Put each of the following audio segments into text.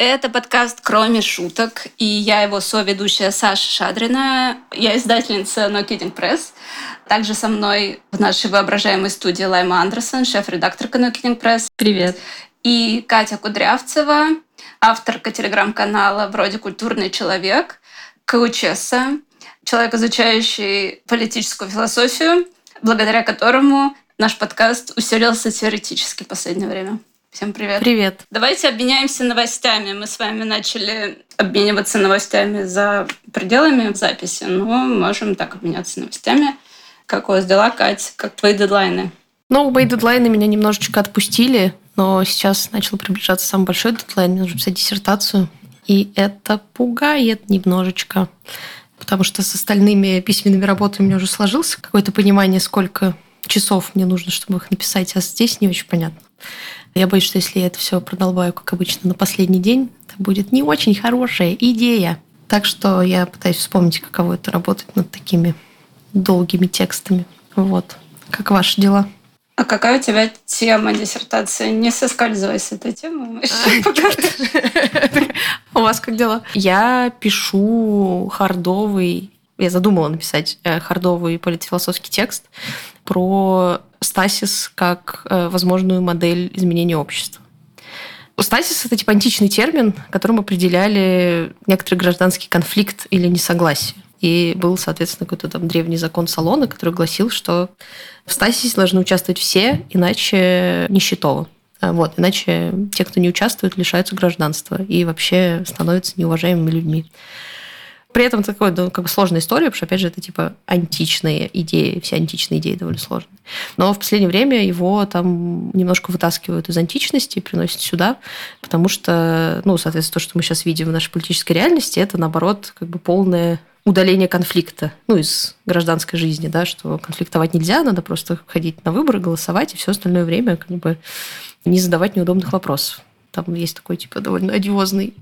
Это подкаст «Кроме шуток», и я его соведущая Саша Шадрина. Я издательница No Kidding Press. Также со мной в нашей воображаемой студии Лайма Андерсон, шеф-редакторка No Kidding Press. Привет. И Катя Кудрявцева, авторка телеграм-канала «Вроде культурный человек», коучесса, человек, изучающий политическую философию, благодаря которому наш подкаст усилился теоретически в последнее время. Всем привет. Привет. Давайте обменяемся новостями. Мы с вами начали обмениваться новостями за пределами записи, но можем так обменяться новостями. Как у вас дела, Катя? Как твои дедлайны? Ну, мои дедлайны меня немножечко отпустили, но сейчас начал приближаться самый большой дедлайн. Мне нужно писать диссертацию. И это пугает немножечко. Потому что с остальными письменными работами у меня уже сложился какое-то понимание, сколько часов мне нужно, чтобы их написать, а здесь не очень понятно. Я боюсь, что если я это все продолбаю, как обычно, на последний день, это будет не очень хорошая идея. Так что я пытаюсь вспомнить, каково это работать над такими долгими текстами. Вот. Как ваши дела? А какая у тебя тема диссертации? Не соскальзывай с этой темы. У вас как дела? Я пишу хардовый я задумала написать э, хардовый политфилософский текст про стасис как э, возможную модель изменения общества. Стасис – это типа античный термин, которым определяли некоторый гражданский конфликт или несогласие. И был, соответственно, какой-то там древний закон Салона, который гласил, что в стасисе должны участвовать все, иначе нищетово. Вот, иначе те, кто не участвует, лишаются гражданства и вообще становятся неуважаемыми людьми. При этом такой, ну, как бы сложная история, потому что, опять же, это типа античные идеи, все античные идеи довольно сложные. Но в последнее время его там немножко вытаскивают из античности и приносят сюда, потому что, ну, соответственно, то, что мы сейчас видим в нашей политической реальности, это, наоборот, как бы полное удаление конфликта, ну, из гражданской жизни, да, что конфликтовать нельзя, надо просто ходить на выборы, голосовать, и все остальное время как бы не задавать неудобных вопросов. Там есть такой, типа, довольно одиозный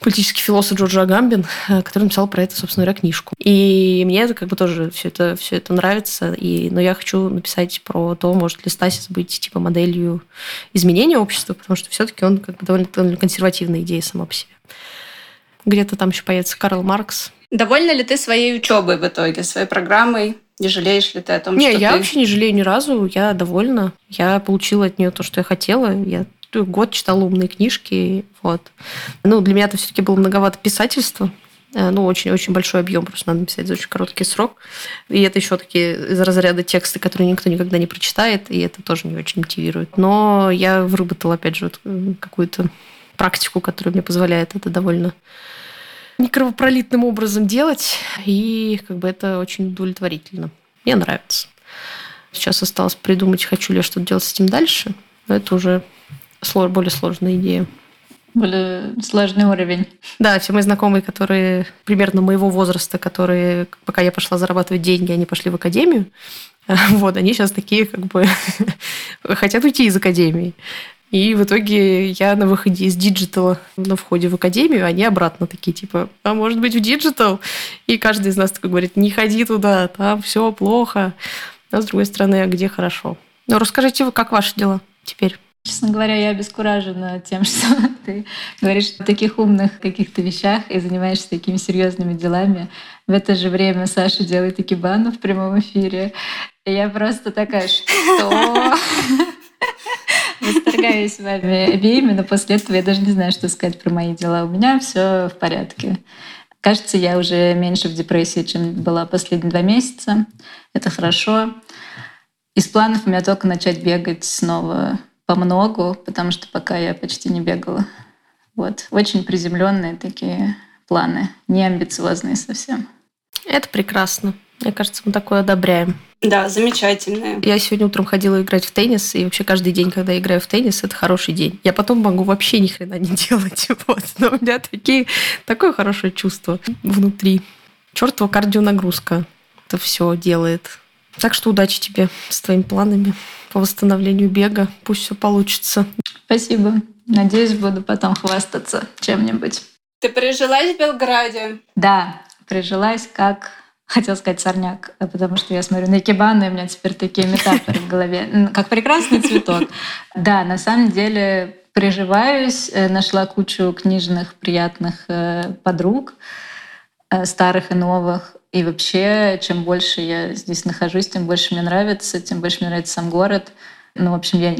политический философ Джордж Агамбин, э, который написал про это, собственно говоря, книжку. И мне это как бы тоже все это, все это нравится. И, но я хочу написать про то, может ли Стасис быть типа моделью изменения общества, потому что все-таки он как бы довольно, довольно консервативная идея сама по себе. Где-то там еще появится Карл Маркс. Довольна ли ты своей учебой в итоге, своей программой? Не жалеешь ли ты о том, не, что я ты... вообще не жалею ни разу. Я довольна. Я получила от нее то, что я хотела. Я год читала умные книжки. Вот. Ну, для меня это все-таки было многовато писательства. Э, ну, очень-очень большой объем, просто надо написать за очень короткий срок. И это еще такие из разряда тексты, которые никто никогда не прочитает, и это тоже не очень мотивирует. Но я выработала, опять же, вот э, какую-то практику, которая мне позволяет это довольно некровопролитным образом делать, и как бы это очень удовлетворительно. Мне нравится. Сейчас осталось придумать, хочу ли я что-то делать с этим дальше, но это уже более сложная идея. Более сложный уровень. Да, все мои знакомые, которые примерно моего возраста, которые, пока я пошла зарабатывать деньги, они пошли в академию. Вот, они сейчас такие, как бы, хотят уйти из академии. И в итоге я на выходе из диджитала, на входе в академию, они обратно такие, типа, а может быть в digital? И каждый из нас такой говорит, не ходи туда, там все плохо. Но с другой стороны, а где хорошо? Ну, расскажите, как ваши дела теперь? Честно говоря, я обескуражена тем, что ты говоришь о таких умных каких-то вещах и занимаешься такими серьезными делами. В это же время Саша делает экибану в прямом эфире. И я просто такая, что? Восторгаюсь вами обеими, но после этого я даже не знаю, что сказать про мои дела. У меня все в порядке. Кажется, я уже меньше в депрессии, чем была последние два месяца. Это хорошо. Из планов у меня только начать бегать снова по многу, потому что пока я почти не бегала. Вот. Очень приземленные такие планы, не амбициозные совсем. Это прекрасно. Мне кажется, мы такое одобряем. Да, замечательное. Я сегодня утром ходила играть в теннис, и вообще каждый день, когда я играю в теннис, это хороший день. Я потом могу вообще ни хрена не делать. Вот. Но у меня такие, такое хорошее чувство внутри. Чертова кардионагрузка это все делает. Так что удачи тебе с твоими планами по восстановлению бега. Пусть все получится. Спасибо. Надеюсь, буду потом хвастаться чем-нибудь. Ты прижилась в Белграде? Да, прижилась как хотел сказать сорняк, потому что я смотрю на икебану, и у меня теперь такие метафоры в голове. Как прекрасный цветок. Да, на самом деле приживаюсь, э, нашла кучу книжных приятных э, подруг, э, старых и новых. И вообще, чем больше я здесь нахожусь, тем больше мне нравится, тем больше мне нравится сам город. Ну, в общем, я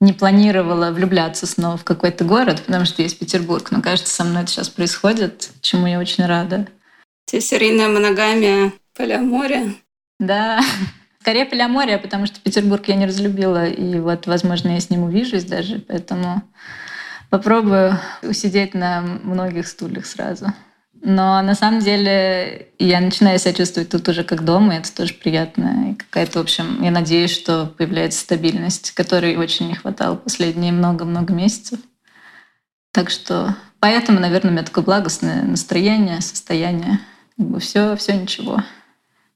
не планировала влюбляться снова в какой-то город, потому что есть Петербург. Но кажется, со мной это сейчас происходит, чему я очень рада. Те серийная моногамия, полиамория. Да, скорее полиамория, потому что Петербург я не разлюбила, и вот, возможно, я с ним увижусь даже, поэтому попробую усидеть на многих стульях сразу. Но на самом деле я начинаю себя чувствовать тут уже как дома, и это тоже приятно. И какая-то, в общем, я надеюсь, что появляется стабильность, которой очень не хватало последние много-много месяцев. Так что поэтому, наверное, у меня такое благостное настроение, состояние. Как бы все, все ничего.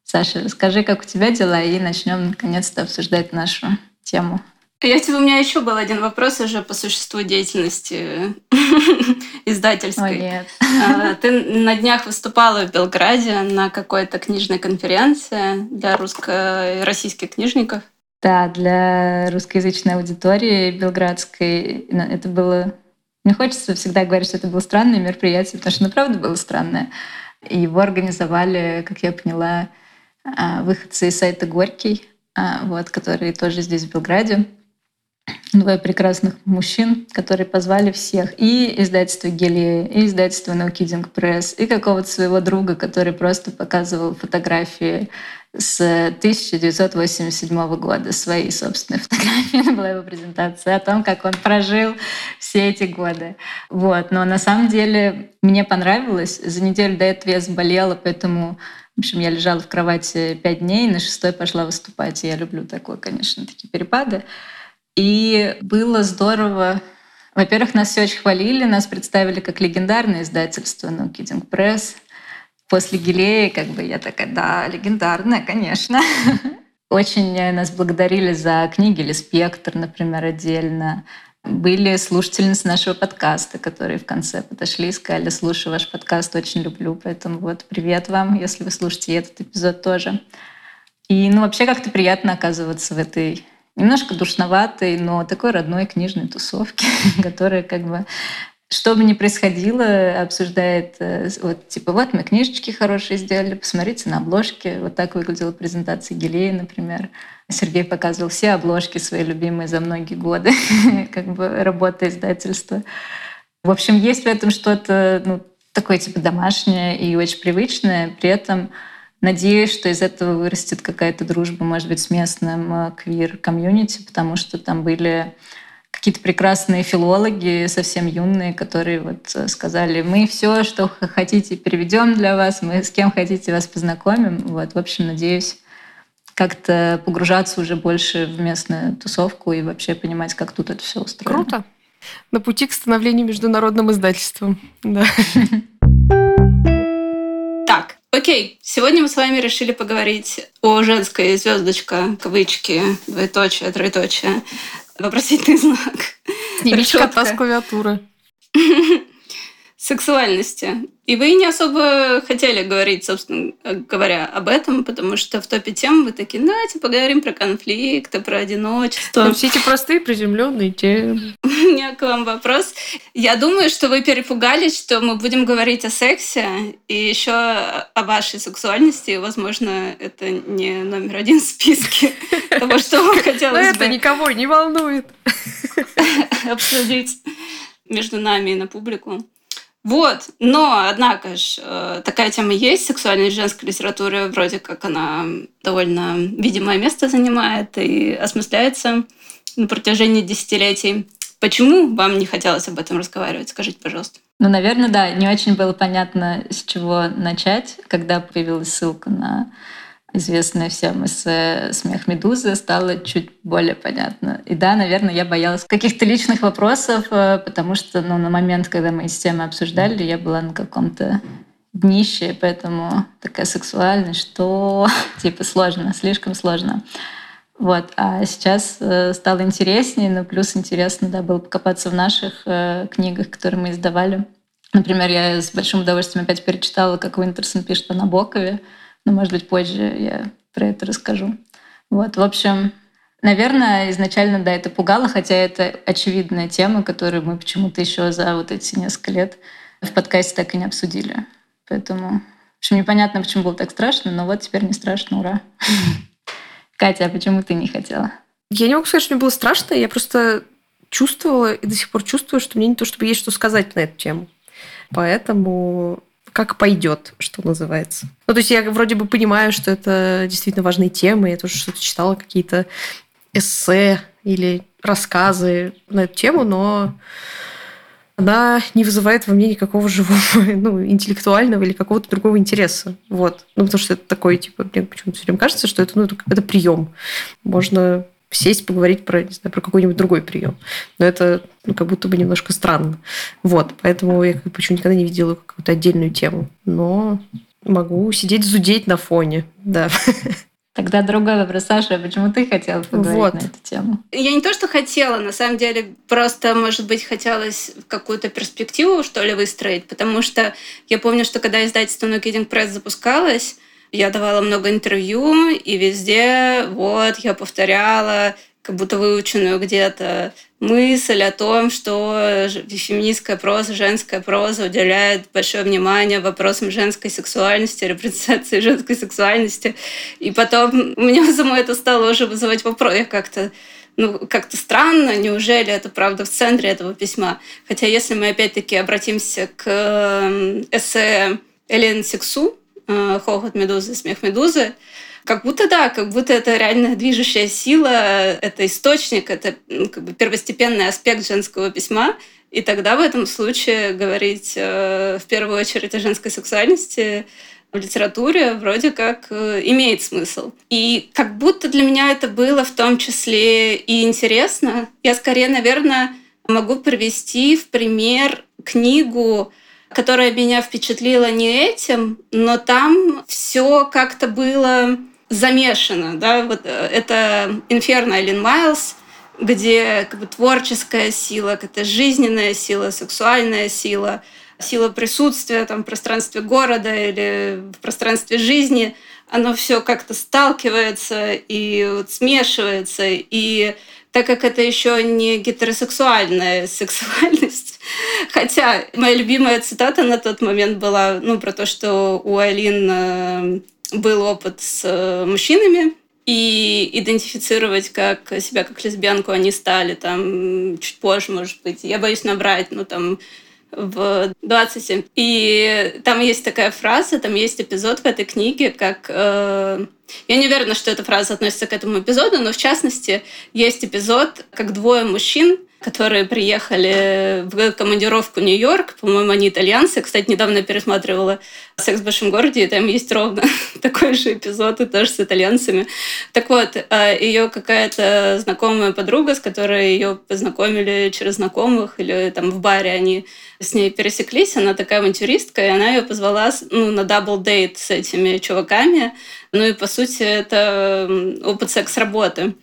Саша, расскажи, как у тебя дела, и начнем наконец-то обсуждать нашу тему. Я тебе, у меня еще был один вопрос уже по существу деятельности издательской. О, нет. А, ты на днях выступала в Белграде на какой-то книжной конференции для русско российских книжников. Да, для русскоязычной аудитории белградской. Это было... Мне хочется всегда говорить, что это было странное мероприятие, потому что, ну, правда, было странное. Его организовали, как я поняла, а, выходцы из сайта «Горький», а, вот, которые тоже здесь, в Белграде двое прекрасных мужчин, которые позвали всех. И издательство Гелия, и издательство No Kidding Press, и какого-то своего друга, который просто показывал фотографии с 1987 года, свои собственные фотографии. Была его презентация о том, как он прожил все эти годы. Вот. Но на самом деле мне понравилось. За неделю до этого я заболела, поэтому в общем, я лежала в кровати пять дней, на шестой пошла выступать. И я люблю такое, конечно, такие перепады. И было здорово. Во-первых, нас все очень хвалили, нас представили как легендарное издательство No Kidding Press. После Гилея, как бы я такая, да, легендарная, конечно. Очень нас благодарили за книги или «Спектр», например, отдельно. Были слушательницы нашего подкаста, которые в конце подошли и сказали, слушаю ваш подкаст, очень люблю, поэтому вот привет вам, если вы слушаете этот эпизод тоже. И ну вообще как-то приятно оказываться в этой немножко душноватой, но такой родной книжной тусовки, которая как бы что бы ни происходило, обсуждает, э, вот типа, вот мы книжечки хорошие сделали, посмотрите на обложки. Вот так выглядела презентация Гелея, например. Сергей показывал все обложки свои любимые за многие годы, как бы работа издательства. В общем, есть в этом что-то ну, такое типа домашнее и очень привычное, при этом Надеюсь, что из этого вырастет какая-то дружба, может быть, с местным э, квир-комьюнити, потому что там были какие-то прекрасные филологи, совсем юные, которые вот э, сказали, мы все, что хотите, переведем для вас, мы с кем хотите вас познакомим. Вот, в общем, надеюсь как-то погружаться уже больше в местную тусовку и вообще понимать, как тут это все устроено. Круто. На пути к становлению международным издательством. Да. Окей, сегодня мы с вами решили поговорить о женской звездочка, кавычки, двоеточие, троеточие, вопросительный знак. Снимите с клавиатуры. Сексуальности. И вы не особо хотели говорить, собственно говоря, об этом, потому что в топе тем вы такие, давайте поговорим про конфликты, про одиночество. Ну, все эти простые приземленные темы. У меня к вам вопрос. Я думаю, что вы перепугались, что мы будем говорить о сексе и еще о вашей сексуальности. Возможно, это не номер один в списке того, что вам хотелось Но это никого не волнует. обсудить между нами и на публику. Вот, но, однако же, э, такая тема есть, сексуальность женской литературы, вроде как она довольно видимое место занимает и осмысляется на протяжении десятилетий. Почему вам не хотелось об этом разговаривать? Скажите, пожалуйста. Ну, наверное, да, не очень было понятно, с чего начать, когда появилась ссылка на известное всем эссе «Смех Медузы» стало чуть более понятно. И да, наверное, я боялась каких-то личных вопросов, э, потому что ну, на момент, когда мы эти темы обсуждали, я была на каком-то днище, поэтому такая сексуальность, что типа сложно, слишком сложно. Вот. А сейчас э, стало интереснее, но плюс интересно да, было покопаться в наших э, книгах, которые мы издавали. Например, я с большим удовольствием опять перечитала, как Уинтерсон пишет о Набокове. Но, может быть, позже я про это расскажу. Вот, в общем, Наверное, изначально, да, это пугало, хотя это очевидная тема, которую мы почему-то еще за вот эти несколько лет в подкасте так и не обсудили. Поэтому, в общем, непонятно, почему было так страшно, но вот теперь не страшно, ура. Катя, а почему ты не хотела? Я не могу сказать, что мне было страшно, я просто чувствовала и до сих пор чувствую, что мне не то чтобы есть что сказать на эту тему. Поэтому как пойдет, что называется. Ну, то есть я вроде бы понимаю, что это действительно важные темы. Я тоже что-то читала, какие-то эссе или рассказы на эту тему, но она не вызывает во мне никакого живого, ну, интеллектуального или какого-то другого интереса. Вот. Ну, потому что это такое, типа, мне почему-то все время кажется, что это, ну, это, это прием. Можно сесть, поговорить про, не знаю, про какой-нибудь другой прием. Но это ну, как будто бы немножко странно. Вот, поэтому я как почему никогда не видела какую-то отдельную тему. Но могу сидеть зудеть на фоне, да. Тогда другой вопрос, Саша, а почему ты хотела поговорить вот. на эту тему? Я не то, что хотела, на самом деле, просто, может быть, хотелось какую-то перспективу, что ли, выстроить, потому что я помню, что когда издательство No Kidding Press запускалось, я давала много интервью, и везде вот я повторяла как будто выученную где-то мысль о том, что феминистская проза, женская проза уделяет большое внимание вопросам женской сексуальности, репрезентации женской сексуальности. И потом у меня самой это стало уже вызывать вопрос. Я как-то ну, как-то странно, неужели это правда в центре этого письма? Хотя если мы опять-таки обратимся к эм, эссе Элен Сексу, хохот медузы, смех медузы. Как будто да, как будто это реально движущая сила, это источник, это как бы первостепенный аспект женского письма. И тогда в этом случае говорить э, в первую очередь о женской сексуальности в литературе вроде как э, имеет смысл. И как будто для меня это было в том числе и интересно. Я скорее, наверное, могу привести в пример книгу которая меня впечатлила не этим, но там все как-то было замешано. Да? Вот э, это «Инферно» Эллен Майлз, где как бы, творческая сила, какая-то жизненная сила, сексуальная сила, сила присутствия там, в пространстве города или в пространстве жизни, оно все как-то сталкивается и вот смешивается. И так как это еще не гетеросексуальная сексуальность, хотя моя любимая цитата на тот момент была ну, про то, что у Алин э, был опыт с э, мужчинами, и идентифицировать как себя как лесбиянку они стали там чуть позже, может быть. Я боюсь набрать, ну там в 27. И там есть такая фраза, там есть эпизод в этой книге, как... Э, я не уверена, что эта фраза относится к этому эпизоду, но в частности есть эпизод, как двое мужчин которые приехали в командировку в Нью-Йорк. По-моему, они итальянцы. Кстати, недавно пересматривала «Секс в большом городе», и там есть ровно такой же эпизод, и тоже с итальянцами. Так вот, а, ее какая-то знакомая подруга, с которой ее познакомили через знакомых, или там в баре они с ней пересеклись, она такая авантюристка, и она ее позвала ну, на double date с этими чуваками. Ну и, по сути, это опыт секс-работы.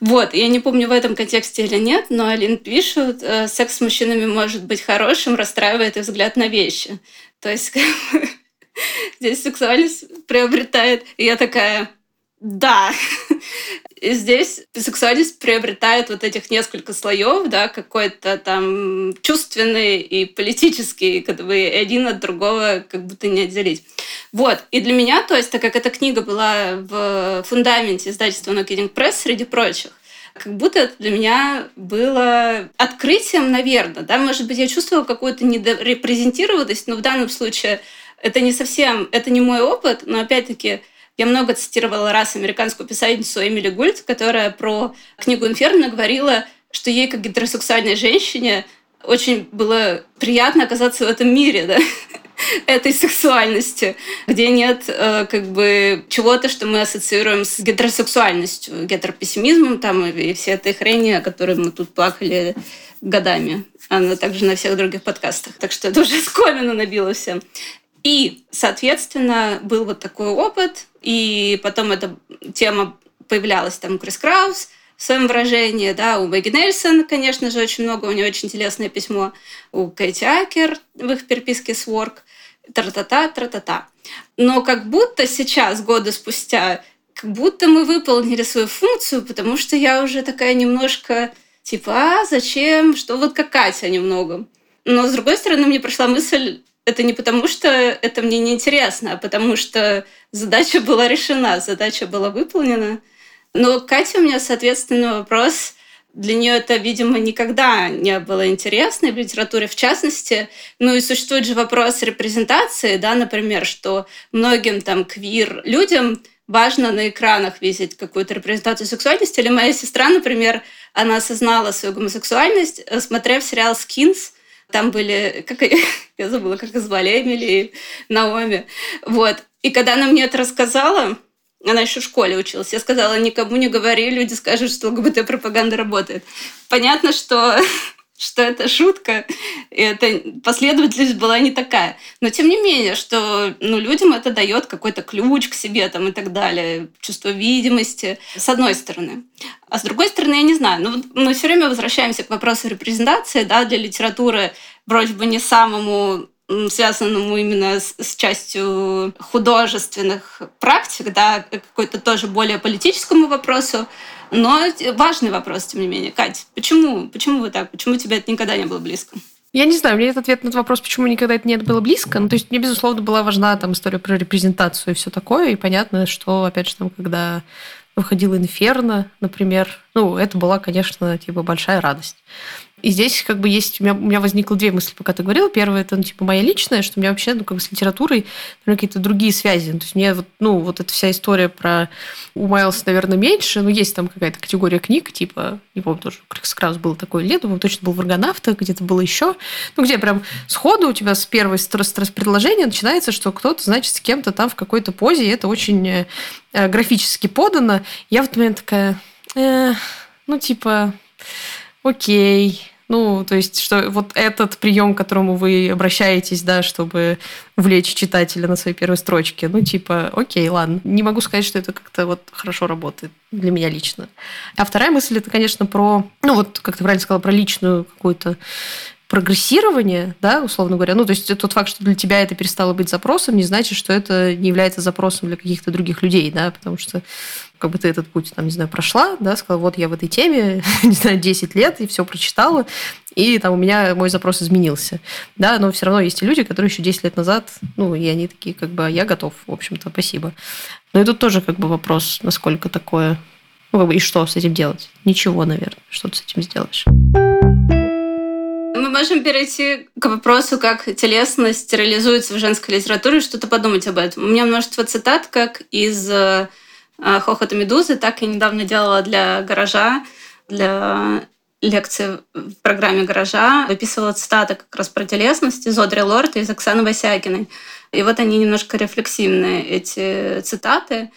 Вот, я не помню в этом контексте или нет, но Алин пишет, э, секс с мужчинами может быть хорошим, расстраивает их взгляд на вещи. То есть здесь сексуальность приобретает, и я такая, да. И здесь сексуальность приобретает вот этих несколько слоев, да, какой-то там чувственный и политический, как бы один от другого как будто не отделить. Вот. И для меня, то есть, так как эта книга была в фундаменте издательства No Press, среди прочих, как будто это для меня было открытием, наверное. Да? Может быть, я чувствовала какую-то недорепрезентированность, но в данном случае это не совсем, это не мой опыт, но опять-таки я много цитировала раз американскую писательницу Эмили Гульд, которая про книгу «Инферно» говорила, что ей, как гетеросексуальной женщине, очень было приятно оказаться в этом мире, да, этой сексуальности, где нет э, как бы чего-то, что мы ассоциируем с гетеросексуальностью, гетеропессимизмом там и все этой хрени, о которой мы тут плакали годами. Она также на всех других подкастах. Так что это уже скомину набило всем. И, соответственно, был вот такой опыт, и потом эта тема появлялась там Крис Краус в своем выражении, да, у Мэгги Нельсон, конечно же, очень много, у нее очень интересное письмо, у Кэти Акер в их переписке с Work, тра-та-та, тра-та-та. Но как будто сейчас, годы спустя, как будто мы выполнили свою функцию, потому что я уже такая немножко типа, а зачем, что вот как Катя немного. Но, с другой стороны, мне пришла мысль, это не потому, что это мне неинтересно, а потому что задача была решена, задача была выполнена. Но Катя у меня, соответственно, вопрос, для нее это, видимо, никогда не было интересно, в литературе в частности. Ну и существует же вопрос репрезентации, да, например, что многим там квир-людям важно на экранах видеть какую-то репрезентацию сексуальности. Или моя сестра, например, она осознала свою гомосексуальность, э, смотрев сериал «Скинс», там были, как я забыла, как их звали, Эмили и Наоми. Вот. И когда она мне это рассказала, она еще в школе училась. Я сказала, никому не говори, люди скажут, что ЛГБТ-пропаганда работает. Понятно, что что это шутка, и эта последовательность была не такая. Но тем не менее, что ну, людям это дает какой-то ключ к себе там, и так далее, чувство видимости, с одной стороны. А с другой стороны, я не знаю, ну, мы все время возвращаемся к вопросу репрезентации, да, для литературы вроде бы не самому связанному именно с, с частью художественных практик, да, какой-то тоже более политическому вопросу. Но важный вопрос, тем не менее. Кать, почему? Почему вы так? Почему тебе это никогда не было близко? Я не знаю, мне этот ответ на этот вопрос, почему никогда это не было близко. Ну, то есть мне, безусловно, была важна там история про репрезентацию и все такое. И понятно, что, опять же, там, когда выходил «Инферно», например, ну, это была, конечно, типа большая радость. И здесь как бы есть... У меня, у меня возникло две мысли, пока ты говорила. Первая, это, ну, типа, моя личная, что у меня вообще, ну, как бы с литературой какие-то другие связи. То есть мне вот, ну, вот эта вся история про... У Майлса, наверное, меньше, но есть там какая-то категория книг, типа, не помню, тоже Крикс был такой лет, думаю, точно был в «Аргонавтах», где-то было еще. Ну, где прям сходу у тебя с первой предложения начинается, что кто-то, значит, с кем-то там в какой-то позе, и это очень э, графически подано. Я в этот момент такая... Э, ну, типа, окей, ну, то есть, что вот этот прием, к которому вы обращаетесь, да, чтобы увлечь читателя на своей первой строчке, ну, типа, окей, ладно. Не могу сказать, что это как-то вот хорошо работает для меня лично. А вторая мысль, это, конечно, про, ну, вот, как ты правильно сказала, про личную какую-то прогрессирование, да, условно говоря, ну, то есть тот факт, что для тебя это перестало быть запросом, не значит, что это не является запросом для каких-то других людей, да, потому что как бы ты этот путь, там, не знаю, прошла, да, сказала, вот я в этой теме, не знаю, 10 лет, и все прочитала, и там у меня мой запрос изменился, да, но все равно есть и люди, которые еще 10 лет назад, ну, и они такие, как бы, я готов, в общем-то, спасибо. Но и тут тоже, как бы, вопрос, насколько такое, ну, как бы, и что с этим делать? Ничего, наверное, что ты с этим сделаешь мы можем перейти к вопросу, как телесность реализуется в женской литературе, что-то подумать об этом. У меня множество цитат, как из э, «Хохота Медузы», так и недавно делала для «Гаража», для лекции в программе «Гаража», выписывала цитаты как раз про телесность из Одри Лорд и из Оксаны Васякиной. И вот они немножко рефлексивные, эти цитаты.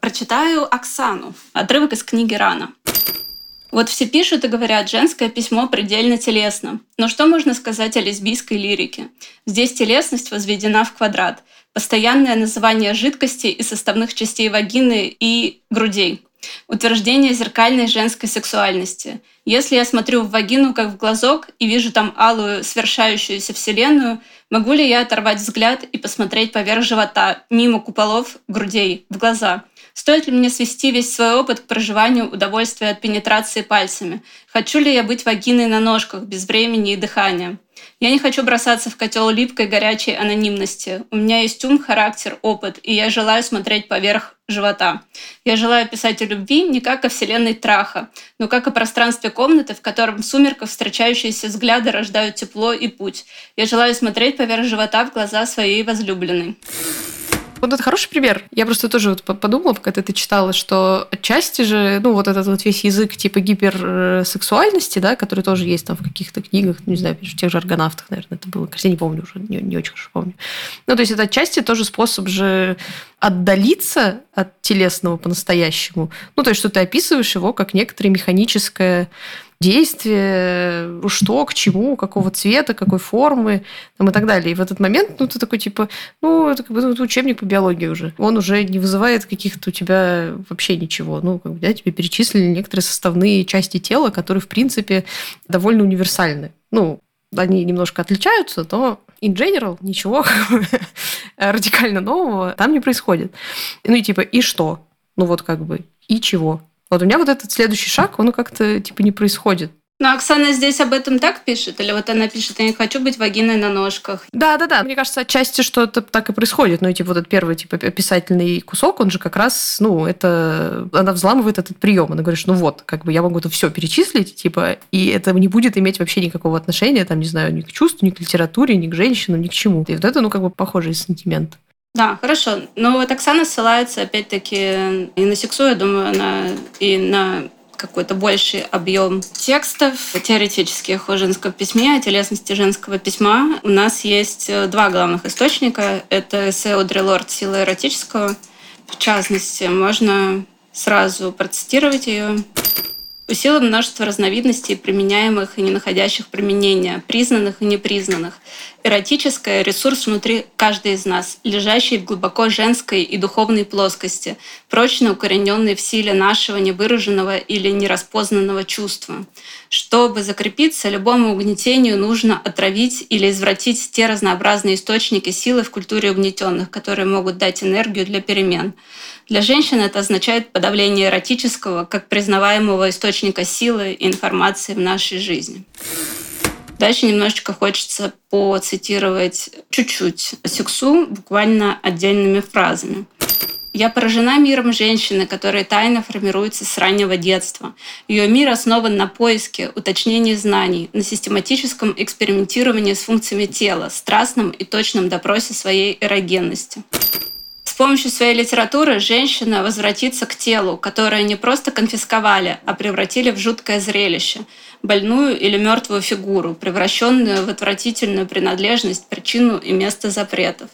Прочитаю Оксану. Отрывок из книги «Рана». Вот все пишут и говорят, женское письмо предельно телесно. Но что можно сказать о лесбийской лирике? Здесь телесность возведена в квадрат. Постоянное называние жидкостей и составных частей вагины и грудей. Утверждение зеркальной женской сексуальности. Если я смотрю в вагину как в глазок и вижу там алую свершающуюся вселенную, могу ли я оторвать взгляд и посмотреть поверх живота, мимо куполов, грудей, в глаза? Стоит ли мне свести весь свой опыт к проживанию удовольствия от пенетрации пальцами? Хочу ли я быть вагиной на ножках, без времени и дыхания? Я не хочу бросаться в котел липкой горячей анонимности. У меня есть ум, характер, опыт, и я желаю смотреть поверх живота. Я желаю писать о любви не как о вселенной траха, но как о пространстве комнаты, в котором в сумерках встречающиеся взгляды рождают тепло и путь. Я желаю смотреть поверх живота в глаза своей возлюбленной. Вот это хороший пример. Я просто тоже вот подумала, пока ты это читала, что отчасти же, ну, вот этот вот весь язык типа гиперсексуальности, да, который тоже есть там в каких-то книгах, не знаю, в тех же аргонавтах, наверное, это было. Я не помню уже, не, не очень хорошо помню. Ну, то есть это отчасти тоже способ же отдалиться от телесного по-настоящему. Ну, то есть что ты описываешь его как некоторое механическое действие, что, к чему, какого цвета, какой формы там, и так далее. И в этот момент, ну, ты такой, типа, ну, это как бы ну, учебник по биологии уже. Он уже не вызывает каких-то у тебя вообще ничего. Ну, как бы, да, тебе перечислили некоторые составные части тела, которые, в принципе, довольно универсальны. Ну, они немножко отличаются, но in general ничего радикально нового там не происходит. Ну и типа, и что? Ну вот как бы, и чего? Вот у меня вот этот следующий шаг, он как-то типа не происходит. Но Оксана здесь об этом так пишет? Или вот она пишет, я не хочу быть вагиной на ножках? Да, да, да. Мне кажется, отчасти что это так и происходит. Ну, типа, вот этот первый, типа, описательный кусок, он же как раз, ну, это... Она взламывает этот прием. Она говорит, ну вот, как бы я могу это все перечислить, типа, и это не будет иметь вообще никакого отношения, там, не знаю, ни к чувству, ни к литературе, ни к женщинам, ни к чему. И вот это, ну, как бы похожий сентимент. Да, хорошо. Но вот Оксана ссылается опять-таки и на сексу, я думаю, на, и на какой-то больший объем текстов теоретических о женском письме, о телесности женского письма. У нас есть э, два главных источника. Это эссе Одри Лорд «Сила эротического». В частности, можно сразу процитировать ее. Усило множество разновидностей, применяемых и не находящих применения, признанных и непризнанных. Эротическое — ресурс внутри каждой из нас, лежащий в глубоко женской и духовной плоскости, прочно укорененный в силе нашего невыраженного или нераспознанного чувства. Чтобы закрепиться, любому угнетению нужно отравить или извратить те разнообразные источники силы в культуре угнетенных, которые могут дать энергию для перемен. Для женщин это означает подавление эротического как признаваемого источника силы и информации в нашей жизни. Дальше немножечко хочется поцитировать чуть-чуть сексу, буквально отдельными фразами. Я поражена миром женщины, которая тайно формируется с раннего детства. Ее мир основан на поиске, уточнении знаний, на систематическом экспериментировании с функциями тела, страстном и точном допросе своей эрогенности. С помощью своей литературы женщина возвратится к телу, которое не просто конфисковали, а превратили в жуткое зрелище, больную или мертвую фигуру, превращенную в отвратительную принадлежность, причину и место запретов.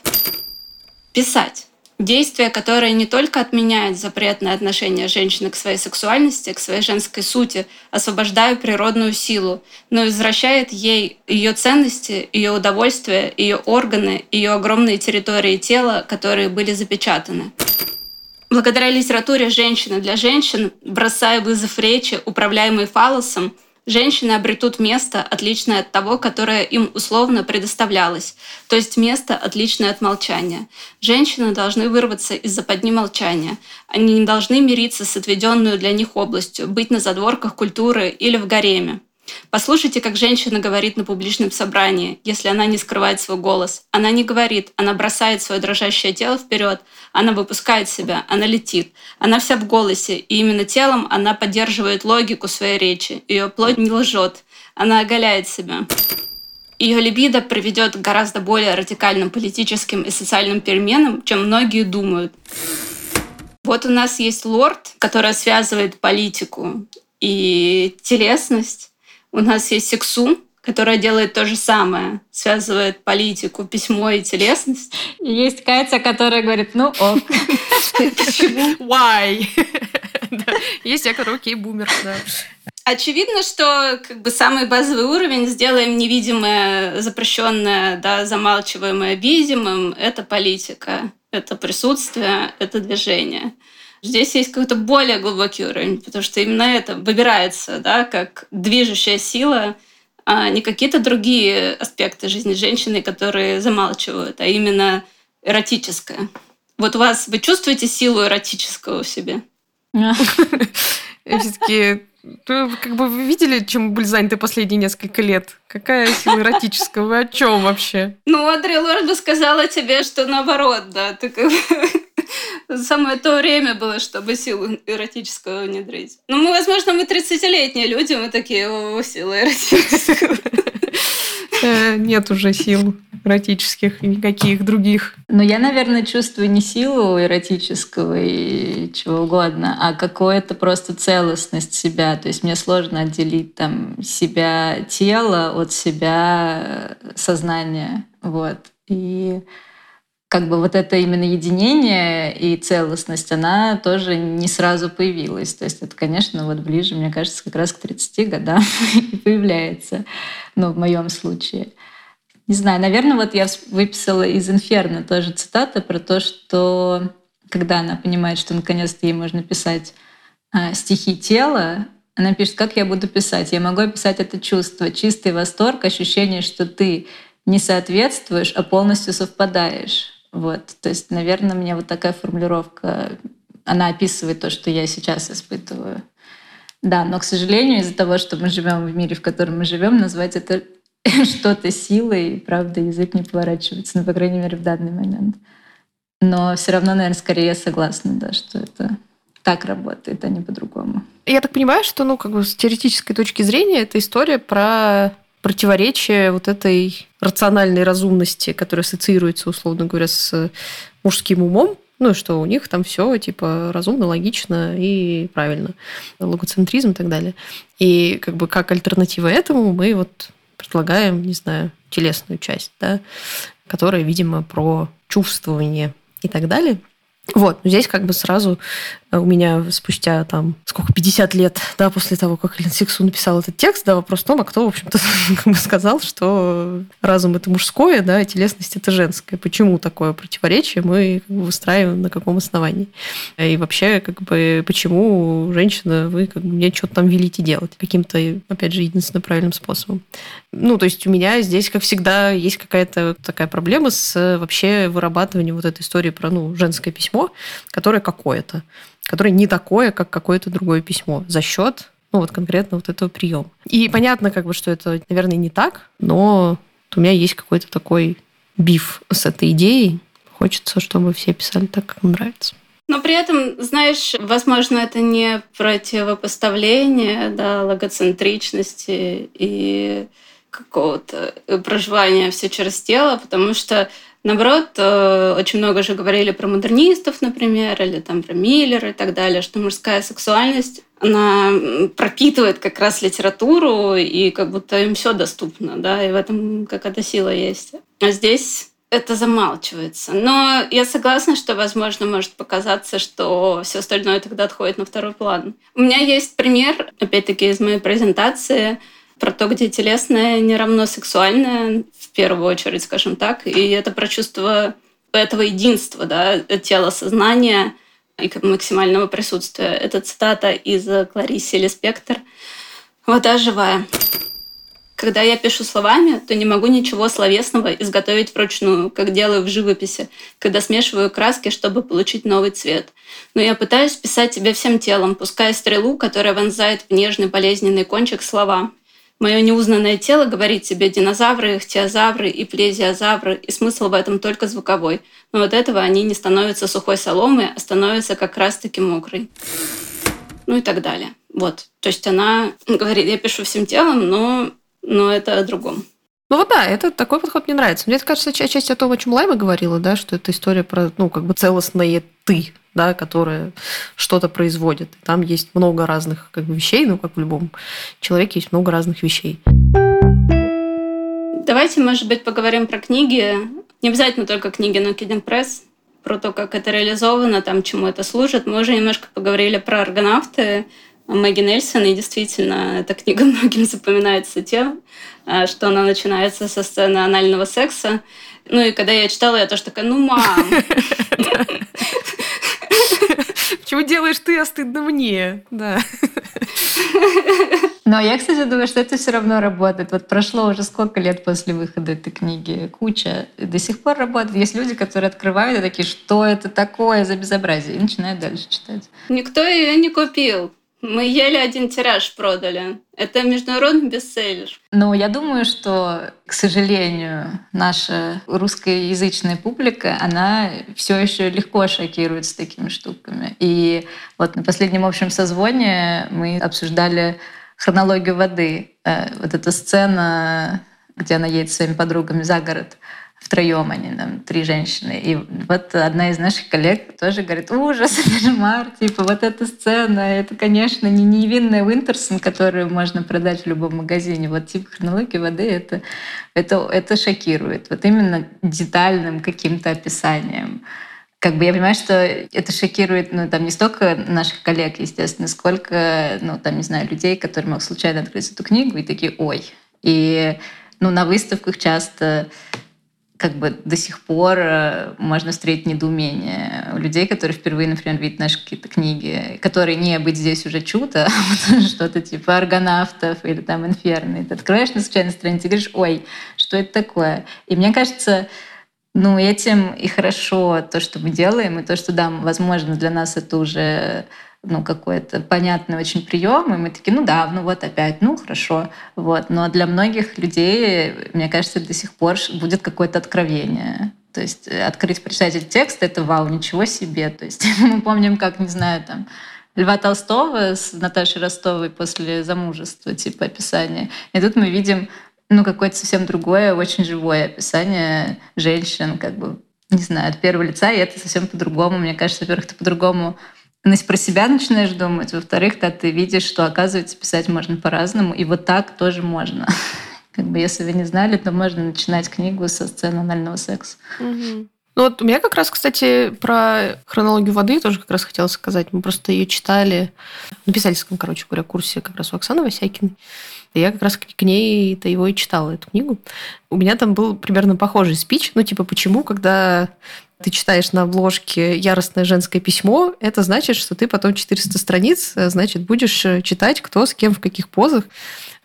Писать. Действие, которое не только отменяет запретное отношение женщины к своей сексуальности, к своей женской сути, освобождая природную силу, но и возвращает ей ее ценности, ее удовольствие, ее органы, ее огромные территории тела, которые были запечатаны. Благодаря литературе «Женщины для женщин», бросая вызов речи, управляемой фалосом, женщины обретут место, отличное от того, которое им условно предоставлялось, то есть место, отличное от молчания. Женщины должны вырваться из западни молчания. Они не должны мириться с отведенную для них областью, быть на задворках культуры или в гареме. Послушайте, как женщина говорит на публичном собрании, если она не скрывает свой голос. Она не говорит, она бросает свое дрожащее тело вперед, она выпускает себя, она летит. Она вся в голосе, и именно телом она поддерживает логику своей речи. Ее плоть не лжет, она оголяет себя. Ее либидо приведет к гораздо более радикальным политическим и социальным переменам, чем многие думают. Вот у нас есть лорд, который связывает политику и телесность. У нас есть сексу, которая делает то же самое, связывает политику, письмо и телесность. И есть Катя, которая говорит, ну ок. Почему? Why? Есть я, который окей, бумер, да. Очевидно, что как бы самый базовый уровень сделаем невидимое, запрещенное, да, замалчиваемое видимым. Это политика, это присутствие, это движение. Здесь есть какой-то более глубокий уровень, потому что именно это выбирается да, как движущая сила, а не какие-то другие аспекты жизни женщины, которые замалчивают, а именно эротическое. Вот у вас, вы чувствуете силу эротического в себе? Все-таки как бы вы видели, чем были заняты последние несколько лет? Какая сила эротическая? Вы о чем вообще? Ну, Адри Лорд бы сказала тебе, что наоборот, да. Ты как самое то время было, чтобы силу эротического внедрить. Ну, мы, возможно, мы 30-летние люди, мы такие, о, сила эротического. Э, нет уже сил эротических и никаких других. Но я, наверное, чувствую не силу эротического и чего угодно, а какую-то просто целостность себя. То есть мне сложно отделить там себя тело от себя сознания. Вот. И как бы вот это именно единение и целостность, она тоже не сразу появилась. То есть это, конечно, вот ближе, мне кажется, как раз к 30 годам и появляется, ну, в моем случае. Не знаю, наверное, вот я выписала из «Инферно» тоже цитата про то, что когда она понимает, что наконец-то ей можно писать а, стихи тела, она пишет, как я буду писать? Я могу описать это чувство, чистый восторг, ощущение, что ты не соответствуешь, а полностью совпадаешь. Вот, то есть, наверное, мне вот такая формулировка она описывает то, что я сейчас испытываю. Да, но, к сожалению, из-за того, что мы живем в мире, в котором мы живем, назвать это что-то силой, правда, язык не поворачивается, ну, по крайней мере, в данный момент. Но все равно, наверное, скорее я согласна, да, что это так работает, а не по-другому. Я так понимаю, что, ну, как бы с теоретической точки зрения, это история про противоречие вот этой рациональной разумности, которая ассоциируется, условно говоря, с мужским умом, ну, что у них там все типа разумно, логично и правильно. Логоцентризм и так далее. И как бы как альтернатива этому мы вот предлагаем, не знаю, телесную часть, да, которая, видимо, про чувствование и так далее. Вот, здесь как бы сразу у меня спустя там сколько, 50 лет, да, после того, как Элен Сиксу написал этот текст, да, вопрос в том, а кто, в общем-то, как бы сказал, что разум это мужское, да, а телесность это женское. Почему такое противоречие мы как бы выстраиваем, на каком основании? И вообще, как бы, почему женщина, вы как бы, мне что-то там велите делать каким-то, опять же, единственно правильным способом. Ну, то есть у меня здесь, как всегда, есть какая-то такая проблема с вообще вырабатыванием вот этой истории про, ну, женское письмо, которое какое-то которое не такое, как какое-то другое письмо, за счет ну вот конкретно вот этого приема. И понятно, как бы, что это, наверное, не так, но у меня есть какой-то такой биф с этой идеей. Хочется, чтобы все писали так, как им нравится. Но при этом, знаешь, возможно, это не противопоставление да, логоцентричности и какого-то проживания все через тело, потому что Наоборот, э, очень много же говорили про модернистов, например, или там про Миллера и так далее, что мужская сексуальность она пропитывает как раз литературу, и как будто им все доступно, да, и в этом какая-то сила есть. А здесь это замалчивается. Но я согласна, что, возможно, может показаться, что все остальное тогда отходит на второй план. У меня есть пример, опять-таки, из моей презентации – про то, где телесное не равно сексуальное, в первую очередь, скажем так. И это про чувство этого единства, да, тела, сознания и максимального присутствия. Это цитата из Кларисы Леспектор «Вода живая». Когда я пишу словами, то не могу ничего словесного изготовить вручную, как делаю в живописи, когда смешиваю краски, чтобы получить новый цвет. Но я пытаюсь писать тебе всем телом, пуская стрелу, которая вонзает в нежный болезненный кончик слова. Мое неузнанное тело говорит тебе динозавры, ихтиозавры и плезиозавры, и смысл в этом только звуковой. Но от этого они не становятся сухой соломой, а становятся как раз-таки мокрой. Ну и так далее. Вот. То есть она говорит, я пишу всем телом, но, но это о другом. Ну вот да, это такой подход мне нравится. Мне кажется, часть о том, о чем Лайма говорила, да, что это история про, ну, как бы целостное ты, да, которое что-то производит. Там есть много разных как бы, вещей, ну, как в любом человеке есть много разных вещей. Давайте, может быть, поговорим про книги. Не обязательно только книги, но Kidding Press, про то, как это реализовано, там, чему это служит. Мы уже немножко поговорили про аргонавты, Мэгги Нельсон, и действительно, эта книга многим запоминается тем, что она начинается со сцены анального секса. Ну и когда я читала, я тоже такая, ну, мам. Чего делаешь ты, а стыдно мне? Да. Но я, кстати, думаю, что это все равно работает. Вот прошло уже сколько лет после выхода этой книги, куча. До сих пор работает. Есть люди, которые открывают и такие, что это такое за безобразие? И начинают дальше читать. Никто ее не купил. Мы еле один тираж продали. Это международный бестселлер. Но я думаю, что, к сожалению, наша русскоязычная публика, она все еще легко шокируется такими штуками. И вот на последнем общем созвоне мы обсуждали хронологию воды. Э, вот эта сцена, где она едет с своими подругами за город — втроем они, там, три женщины. И вот одна из наших коллег тоже говорит, ужас, кошмар, типа вот эта сцена, это, конечно, не невинная Уинтерсон, которую можно продать в любом магазине. Вот типа хронология воды, это, это, это шокирует. Вот именно детальным каким-то описанием. Как бы я понимаю, что это шокирует, ну, там не столько наших коллег, естественно, сколько, ну, там, не знаю, людей, которые могут случайно открыть эту книгу и такие, ой. И, ну, на выставках часто как бы до сих пор э, можно встретить недоумение у людей, которые впервые, например, видят наши какие-то книги, которые не быть здесь уже чудо, а что-то типа аргонавтов или там инферно. И ты открываешь на случайной странице и говоришь, ой, что это такое? И мне кажется, Ну, этим и хорошо то, что мы делаем, и то, что, да, возможно, для нас это уже ну, какой-то понятный очень прием, и мы такие, ну да, ну вот опять, ну хорошо. Вот. Но для многих людей, мне кажется, до сих пор будет какое-то откровение. То есть э, открыть, прочитать этот текст — это вау, ничего себе. То есть мы помним, как, не знаю, там, Льва Толстого с Наташей Ростовой после замужества, типа описания. И тут мы видим ну, какое-то совсем другое, очень живое описание женщин, как бы, не знаю, от первого лица, и это совсем по-другому. Мне кажется, во-первых, ты по-другому про себя начинаешь думать, во-вторых, да, ты видишь, что, оказывается, писать можно по-разному, и вот так тоже можно. Как бы, если вы не знали, то можно начинать книгу со сцены анального секса. Ну вот у меня как раз, кстати, про хронологию воды тоже как раз хотела сказать. Мы просто ее читали на писательском, короче говоря, курсе как раз у Оксаны Васякиной. И я как раз к ней-то его и читала, эту книгу. У меня там был примерно похожий спич. Ну, типа, почему, когда ты читаешь на обложке яростное женское письмо, это значит, что ты потом 400 страниц, значит, будешь читать, кто с кем в каких позах.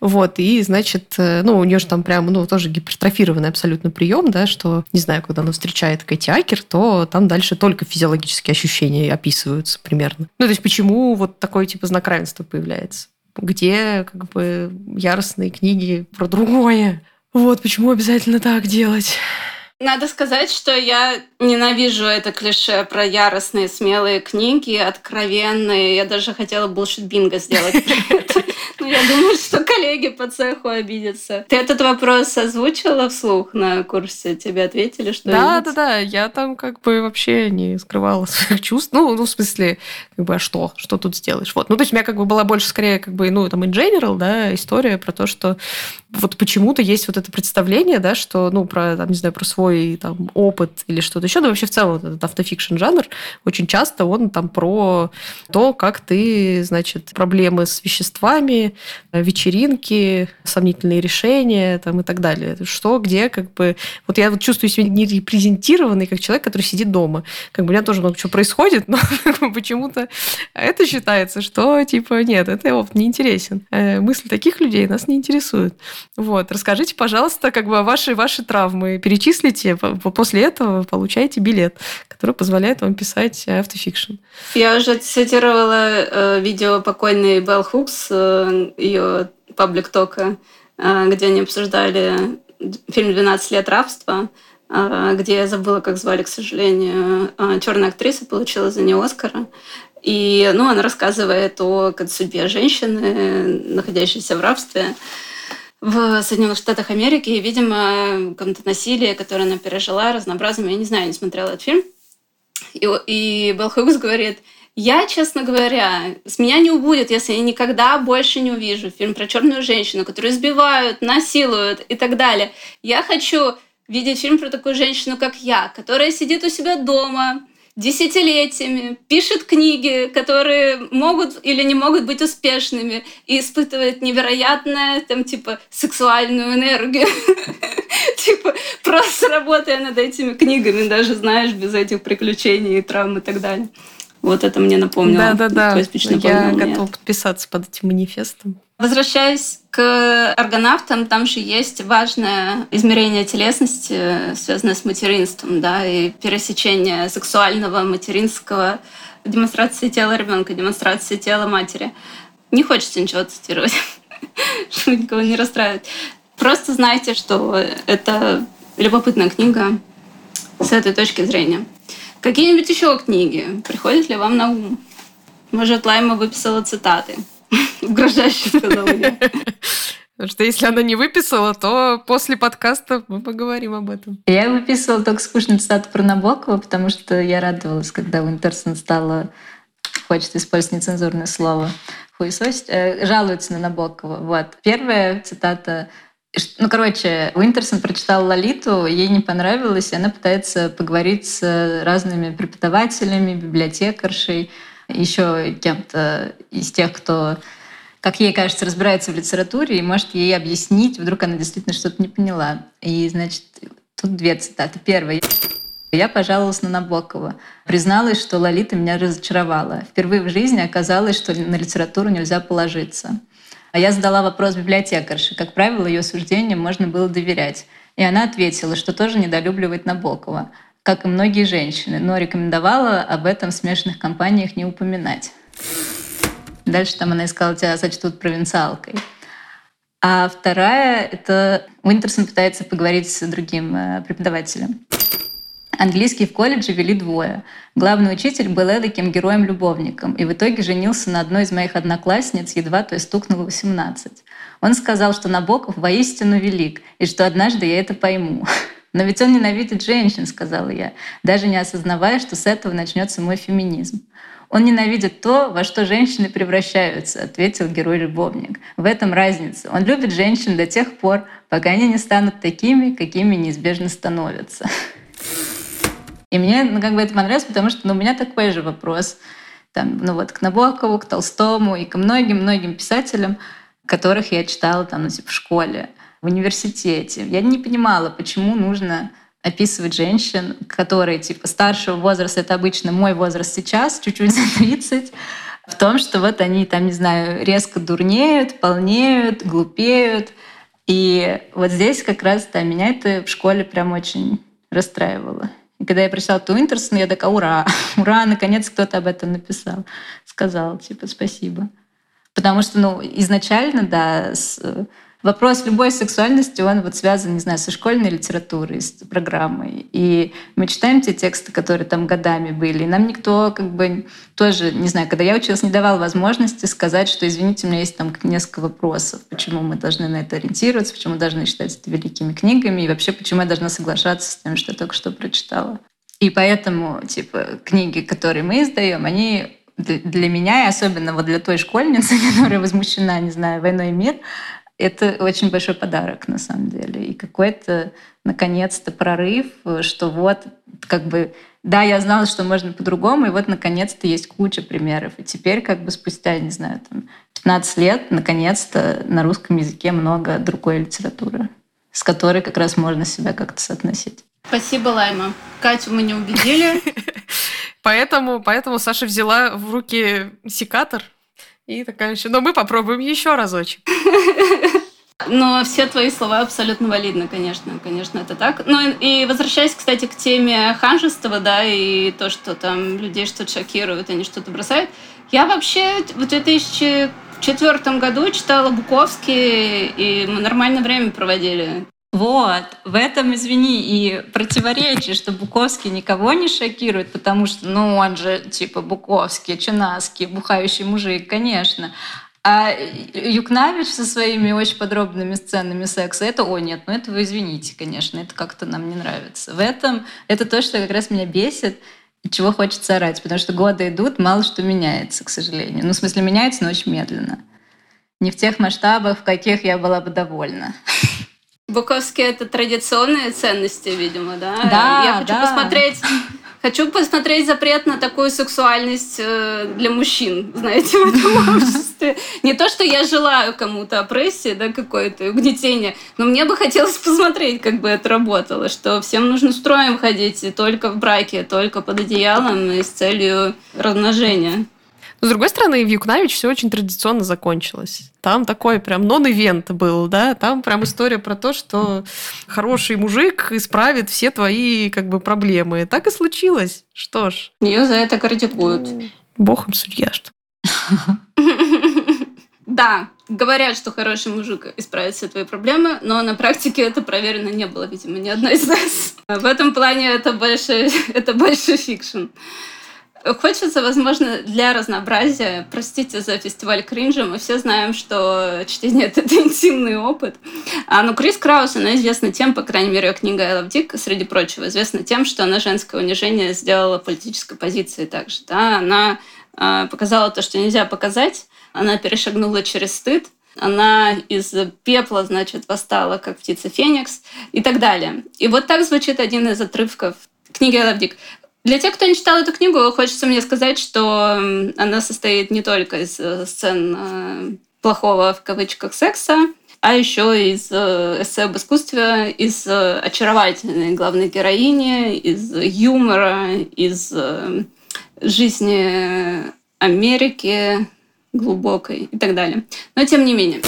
Вот, и, значит, э, ну, у нее же там прям, ну, тоже гипертрофированный абсолютно прием, да, что, не знаю, когда она встречает Кэти Акер, то там дальше только физиологические ощущения описываются примерно. Ну, то есть почему вот такой типа знак равенства появляется? Где, как бы, яростные книги про другое? Вот почему обязательно так делать. Надо сказать, что я ненавижу это клише про яростные, смелые книги, откровенные. Я даже хотела булшит бинго сделать. Но я думаю, что коллеги по цеху обидятся. Ты этот вопрос озвучила вслух на курсе? Тебе ответили, что Да, да, да. Я там как бы вообще не скрывала своих чувств. Ну, ну, в смысле, как бы, а что? Что тут сделаешь? Вот. Ну, то есть у меня как бы была больше скорее как бы, ну, там, in general, да, история про то, что вот почему-то есть вот это представление, да, что, ну, про, там, не знаю, про свой там опыт или что-то еще, да вообще в целом этот автофикшн жанр очень часто он там про то, как ты, значит, проблемы с веществами, вечеринки, сомнительные решения там и так далее. Что, где, как бы... Вот я вот чувствую себя не как человек, который сидит дома. Как бы у меня тоже много чего происходит, но почему-то это считается, что, типа, нет, это опыт не интересен. Э, мысли таких людей нас не интересуют. Вот. Расскажите, пожалуйста, как бы ваши, ваши травмы. Перечислите, после этого получаете билет, который позволяет вам писать автофикшн. Я уже цитировала э, видео покойной Белл Хукс, э, ее паблик тока, э, где они обсуждали фильм «12 лет рабства», где я забыла, как звали, к сожалению, черная актриса получила за нее Оскара. И ну, она рассказывает о судьбе женщины, находящейся в рабстве в Соединенных Штатах Америки. И, видимо, какое-то насилие, которое она пережила, разнообразным. Я не знаю, не смотрела этот фильм. И, и Белл Хьюгс говорит, я, честно говоря, с меня не убудет, если я никогда больше не увижу фильм про черную женщину, которую избивают, насилуют и так далее. Я хочу видеть фильм про такую женщину, как я, которая сидит у себя дома, десятилетиями, пишет книги, которые могут или не могут быть успешными, и испытывает невероятную, там, типа, сексуальную энергию. Типа, просто работая над этими книгами, даже, знаешь, без этих приключений, травм и так далее. Вот это мне напомнило. Да-да-да, я готова подписаться под этим манифестом. Возвращаясь к аргонавтам, там же есть важное измерение телесности, связанное с материнством, да, и пересечение сексуального, материнского, демонстрации тела ребенка, демонстрации тела матери. Не хочется ничего цитировать, чтобы никого не расстраивать. Просто знайте, что это любопытная книга с этой точки зрения. Какие-нибудь еще книги приходят ли вам на ум? Может, Лайма выписала цитаты? Угрожающе сказала я. Потому что если она не выписала, то после подкаста мы поговорим об этом. Я выписывала только скучную цитату про Набокова, потому что я радовалась, когда Уинтерсон стала, хочет использовать нецензурное слово, хуесосить, э, жалуется на Набокова. Вот. Первая цитата ну, короче, Уинтерсон прочитал Лолиту, ей не понравилось, и она пытается поговорить с разными преподавателями, библиотекаршей, еще кем-то из тех, кто, как ей кажется, разбирается в литературе и может ей объяснить, вдруг она действительно что-то не поняла. И, значит, тут две цитаты. Первая. Я пожаловалась на Набокова. Призналась, что Лолита меня разочаровала. Впервые в жизни оказалось, что на литературу нельзя положиться. А я задала вопрос библиотекарше. Как правило, ее суждениям можно было доверять. И она ответила, что тоже недолюбливает Набокова, как и многие женщины, но рекомендовала об этом в смешанных компаниях не упоминать. Дальше там она искала тебя сочтут провинциалкой. А вторая — это Уинтерсон пытается поговорить с другим э, преподавателем. Английский в колледже вели двое. Главный учитель был эдаким героем-любовником и в итоге женился на одной из моих одноклассниц, едва то есть стукнуло 18. Он сказал, что Набоков воистину велик, и что однажды я это пойму. «Но ведь он ненавидит женщин», — сказала я, даже не осознавая, что с этого начнется мой феминизм. «Он ненавидит то, во что женщины превращаются», — ответил герой-любовник. «В этом разница. Он любит женщин до тех пор, пока они не станут такими, какими неизбежно становятся». И мне ну, как бы это понравилось, потому что ну, у меня такой же вопрос там, ну вот к Набокову, к Толстому и к многим-многим писателям, которых я читала там, ну, типа, в школе, в университете. Я не понимала, почему нужно описывать женщин, которые типа старшего возраста, это обычно мой возраст сейчас, чуть-чуть за 30, в том, что вот они там, не знаю, резко дурнеют, полнеют, глупеют. И вот здесь как раз да, меня это в школе прям очень расстраивало. И когда я прочитала Туинтерсон, я такая, ура, ура, наконец кто-то об этом написал. Сказал, типа, спасибо. Потому что, ну, изначально, да, с, вопрос любой сексуальности, он вот связан, не знаю, со школьной литературой, с программой. И мы читаем те тексты, которые там годами были, и нам никто как бы тоже, не знаю, когда я училась, не давал возможности сказать, что, извините, у меня есть там несколько вопросов, почему мы должны на это ориентироваться, почему мы должны считать это великими книгами, и вообще, почему я должна соглашаться с тем, что я только что прочитала. И поэтому, типа, книги, которые мы издаем, они для меня, и особенно вот для той школьницы, которая возмущена, не знаю, войной и мир, это очень большой подарок на самом деле. И какой-то, наконец-то, прорыв, что вот как бы да, я знала, что можно по-другому, и вот наконец-то есть куча примеров. И теперь как бы спустя, не знаю, там 15 лет, наконец-то на русском языке много другой литературы, с которой как раз можно себя как-то соотносить. Спасибо, Лайма. Катю мы не убедили. Поэтому, поэтому Саша взяла в руки секатор и такая еще, но мы попробуем еще разочек. Но все твои слова абсолютно валидны, конечно, конечно, это так. Ну и возвращаясь, кстати, к теме ханжества, да, и то, что там людей что-то шокирует, они что-то бросают. Я вообще в 2004 году читала Буковский, и мы нормальное время проводили. Вот, в этом, извини, и противоречие, что Буковский никого не шокирует, потому что, ну, он же, типа, Буковский, Чинаский, бухающий мужик, конечно. А Юкнавич со своими очень подробными сценами секса, это, о нет, ну это вы извините, конечно, это как-то нам не нравится. В этом это то, что как раз меня бесит, чего хочется орать, потому что годы идут, мало что меняется, к сожалению. Ну, в смысле, меняется, но очень медленно. Не в тех масштабах, в каких я была бы довольна. Буковские это традиционные ценности, видимо, да? Да, Я хочу да. посмотреть Хочу посмотреть запрет на такую сексуальность э, для мужчин, знаете, в этом обществе. Не то, что я желаю кому-то опрессии, да, какое-то угнетение, но мне бы хотелось посмотреть, как бы это работало, что всем нужно строем ходить, и только в браке, только под одеялом и с целью размножения. С другой стороны, в Юкнавич все очень традиционно закончилось. Там такой прям нон-ивент был, да, там прям история про то, что хороший мужик исправит все твои как бы проблемы. Так и случилось. Что ж. Ее за это критикуют. Бог им судья, что. Да, говорят, что хороший мужик исправит все твои проблемы, но на практике это проверено не было, видимо, ни одной из нас. В этом плане это больше, это больше fiction. Хочется, возможно, для разнообразия, простите за фестиваль кринжа, мы все знаем, что чтение — это интимный опыт. А, ну, Крис Краус, она известна тем, по крайней мере, ее книга «I love Dick», среди прочего, известна тем, что она женское унижение сделала политической позицией также. Да? Она э, показала то, что нельзя показать, она перешагнула через стыд, она из пепла, значит, восстала, как птица Феникс и так далее. И вот так звучит один из отрывков книги «I love Dick». Для тех, кто не читал эту книгу, хочется мне сказать, что она состоит не только из э, сцен э, плохого в кавычках секса, а еще из э, эссе об искусстве, из очаровательной главной героини, из юмора, из жизни Америки глубокой и так далее. Но тем не менее.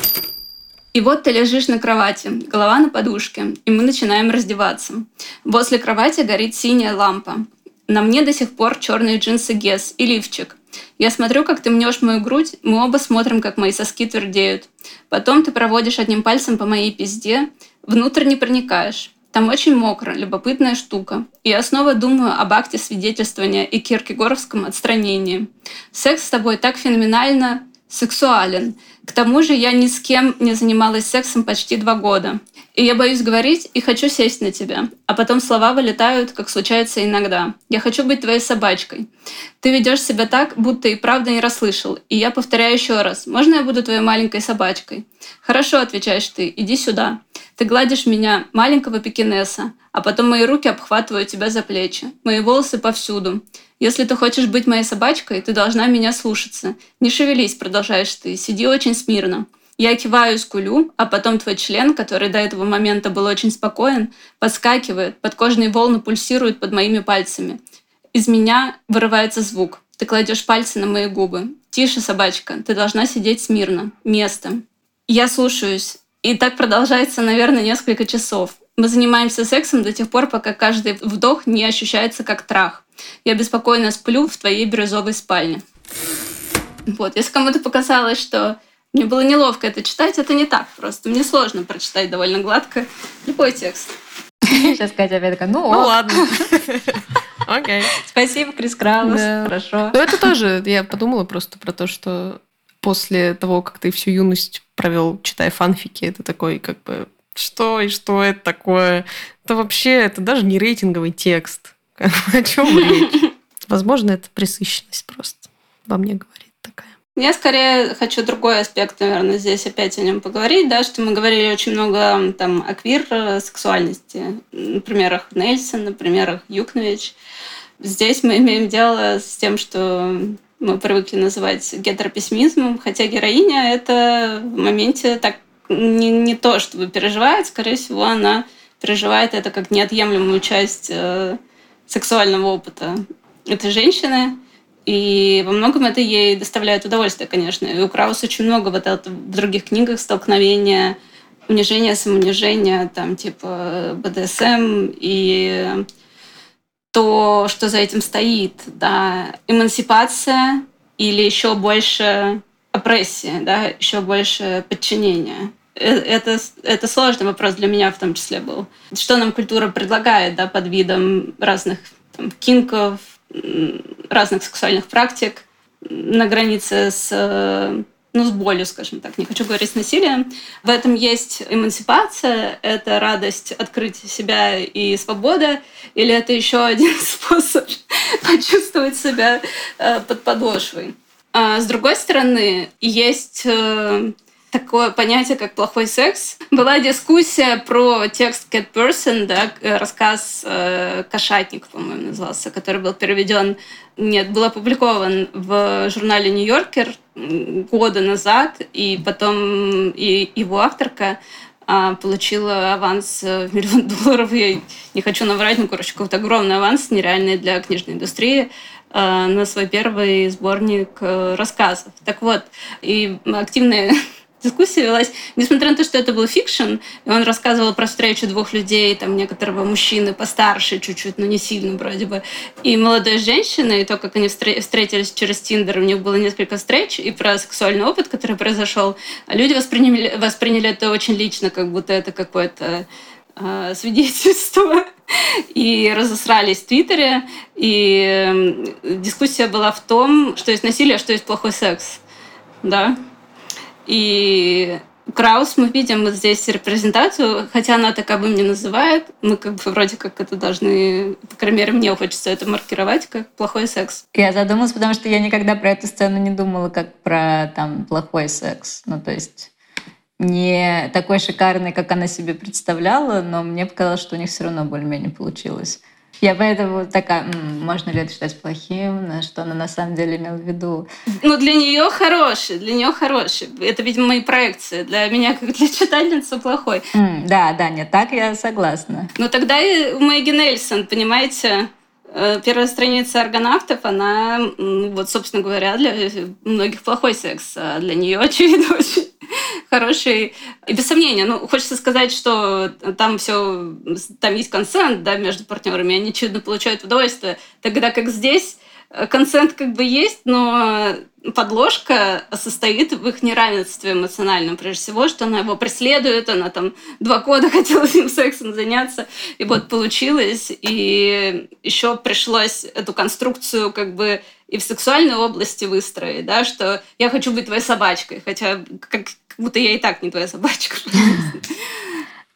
И вот ты лежишь на кровати, голова на подушке, и мы начинаем раздеваться. Возле кровати горит синяя лампа. На мне до сих пор черные джинсы Гес и лифчик. Я смотрю, как ты мнешь мою грудь, мы оба смотрим, как мои соски твердеют. Потом ты проводишь одним пальцем по моей пизде, внутрь не проникаешь. Там очень мокро, любопытная штука. И я снова думаю об акте свидетельствования и киркегоровском отстранении. Секс с тобой так феноменально сексуален. К тому же я ни с кем не занималась сексом почти два года. И я боюсь говорить и хочу сесть на тебя. А потом слова вылетают, как случается иногда. Я хочу быть твоей собачкой. Ты ведешь себя так, будто и правда не расслышал. И я повторяю еще раз. Можно я буду твоей маленькой собачкой? Хорошо, отвечаешь ты. Иди сюда. Ты гладишь меня, маленького пекинеса, а потом мои руки обхватывают тебя за плечи. Мои волосы повсюду. Если ты хочешь быть моей собачкой, ты должна меня слушаться. Не шевелись, продолжаешь ты, сиди очень смирно. Я киваю и скулю, а потом твой член, который до этого момента был очень спокоен, подскакивает, подкожные волны пульсируют под моими пальцами. Из меня вырывается звук. Ты кладешь пальцы на мои губы. Тише, собачка, ты должна сидеть смирно. Место. Я слушаюсь. И так продолжается, наверное, несколько часов. Мы занимаемся сексом до тех пор, пока каждый вдох не ощущается как трах. Я беспокойно сплю в твоей бирюзовой спальне. Вот, если кому-то показалось, что мне было неловко это читать, это не так просто. Мне сложно прочитать довольно гладко любой текст. Сейчас Катя опять такая, ну, ну ладно. Окей. Спасибо, Крис Краус. Хорошо. Ну, это тоже, я подумала просто про то, что после того, как ты всю юность провел, читая фанфики, это такой, как бы, что и что это такое? Это вообще, это даже не рейтинговый текст. О чем речь? Возможно, это пресыщенность просто во мне говорит такая. Я скорее хочу другой аспект, наверное, здесь опять о нем поговорить, да, что мы говорили очень много там о квир-сексуальности, на примерах Нельсон, на примерах Юкнович. Здесь мы имеем дело с тем, что мы привыкли называть гетеропессимизмом, хотя героиня это в моменте так не, не то, чтобы переживает, скорее всего, она переживает это как неотъемлемую часть э, сексуального опыта этой женщины. И во многом это ей доставляет удовольствие, конечно. И у Краус очень много вот это в других книгах столкновения, унижения, самоунижения, там типа БДСМ и то, что за этим стоит, да, эмансипация или еще больше опрессия, да, еще больше подчинения. Э, это, это сложный вопрос для меня в том числе был. Что нам культура предлагает да, под видом разных там, кинков, разных сексуальных практик на границе с ну, с болью, скажем так, не хочу говорить с насилием. В этом есть эмансипация, это радость открыть себя и свобода, или это еще один способ почувствовать себя э, под подошвой. А с другой стороны, есть э, такое понятие, как плохой секс. Была дискуссия про текст Cat Person, да, рассказ э, «Кошатник», по-моему, назывался, который был переведен, нет, был опубликован в журнале «Нью-Йоркер» года назад, и потом и его авторка а, получила аванс в миллион долларов. Я не хочу наврать, ну, короче, какой-то огромный аванс, нереальный для книжной индустрии а, на свой первый сборник э, рассказов. Так вот, и активная дискуссия велась, несмотря на то, что это был fiction, и он рассказывал про встречу двух людей, там некоторого мужчины постарше чуть-чуть, но не сильно вроде бы, и молодой женщины, и то, как они встретились через Tinder, у них было несколько встреч, и про сексуальный опыт, который произошел. Люди восприняли, восприняли это очень лично, как будто это какое-то э, свидетельство и разосрались в Твиттере. И дискуссия была в том, что есть насилие, а что есть плохой секс. Да? И Краус мы видим вот здесь репрезентацию, хотя она таковым не называет. Мы как бы вроде как это должны, по крайней мере, мне хочется это маркировать как плохой секс. Я задумалась, потому что я никогда про эту сцену не думала как про там плохой секс. Ну, то есть не такой шикарный, как она себе представляла, но мне показалось, что у них все равно более-менее получилось. Я поэтому такая, М, можно ли это считать плохим, на что она на самом деле имела в виду? Ну, для нее хороший, для нее хороший. Это, видимо, мои проекции. Для меня, как для читательницы, плохой. М, да, да, нет, так я согласна. Но тогда и Мэгги Нельсон, понимаете, э, первая страница аргонавтов, она, вот, собственно говоря, для многих плохой секс, а для нее, очевидно, очень хороший. И без сомнения, ну, хочется сказать, что там все, там есть консент, да, между партнерами, они чудно получают удовольствие. Тогда как здесь Э, консент как бы есть, но подложка состоит в их неравенстве эмоциональном, прежде всего, что она его преследует, она там два года хотела с ним сексом заняться, и вот получилось, и еще пришлось эту конструкцию как бы и в сексуальной области выстроить, да, что я хочу быть твоей собачкой, хотя как, будто я и так не твоя собачка.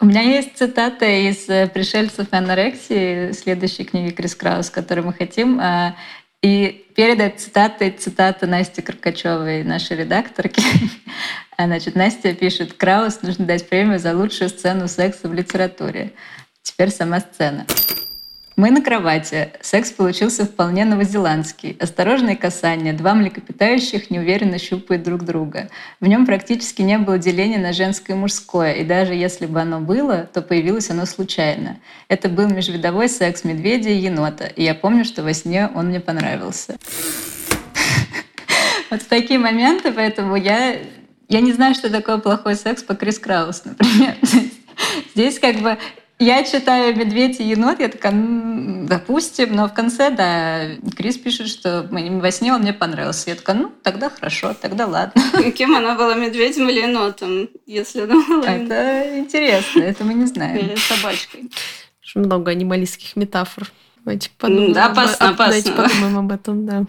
У меня есть цитата из «Пришельцев и анорексии», следующей книги Крис Краус, которую мы хотим. А, и перед этой цитатой цитата Насти Каркачевой, нашей редакторки. Значит, Настя пишет, Краус нужно дать премию за лучшую сцену секса в литературе. Теперь сама сцена. Мы на кровати. Секс получился вполне новозеландский. Осторожные касания, два млекопитающих неуверенно щупают друг друга. В нем практически не было деления на женское и мужское, и даже если бы оно было, то появилось оно случайно. Это был межвидовой секс медведя и енота, и я помню, что во сне он мне понравился. Вот такие моменты, поэтому я, я не знаю, что такое плохой секс по Крис Краус, например. Здесь как бы я читаю «Медведь и енот», я такая, ну, допустим, но в конце, да, Крис пишет, что во сне он мне понравился. Я такая, ну, тогда хорошо, тогда ладно. Кем она была, медведем или енотом, если она была? Это интересно, это мы не знаем. Или собачкой. Много анималистских метафор. Давайте подумаем, да, опасно, об, опасно. Давайте подумаем об этом, да.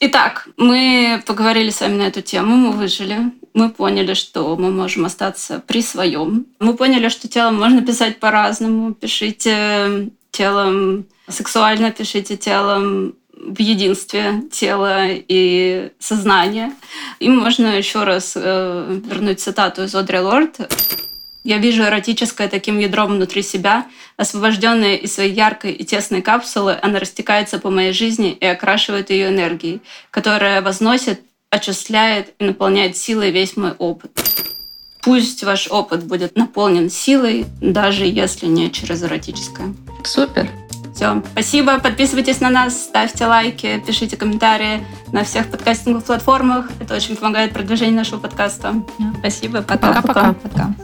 Итак, мы поговорили с вами на эту тему, мы выжили. Мы поняли, что мы можем остаться при своем. Мы поняли, что телом можно писать по-разному. Пишите телом сексуально, пишите телом в единстве тела и сознания. И можно еще раз э, вернуть цитату из Одри Лорд. Я вижу эротическое таким ядром внутри себя, освобожденная из своей яркой и тесной капсулы, она растекается по моей жизни и окрашивает ее энергией, которая возносит, очисляет и наполняет силой весь мой опыт. Пусть ваш опыт будет наполнен силой, даже если не через эротическое. Супер. Все. Спасибо. Подписывайтесь на нас, ставьте лайки, пишите комментарии на всех подкастинговых платформах. Это очень помогает продвижению нашего подкаста. Спасибо. Пока-пока. Пока.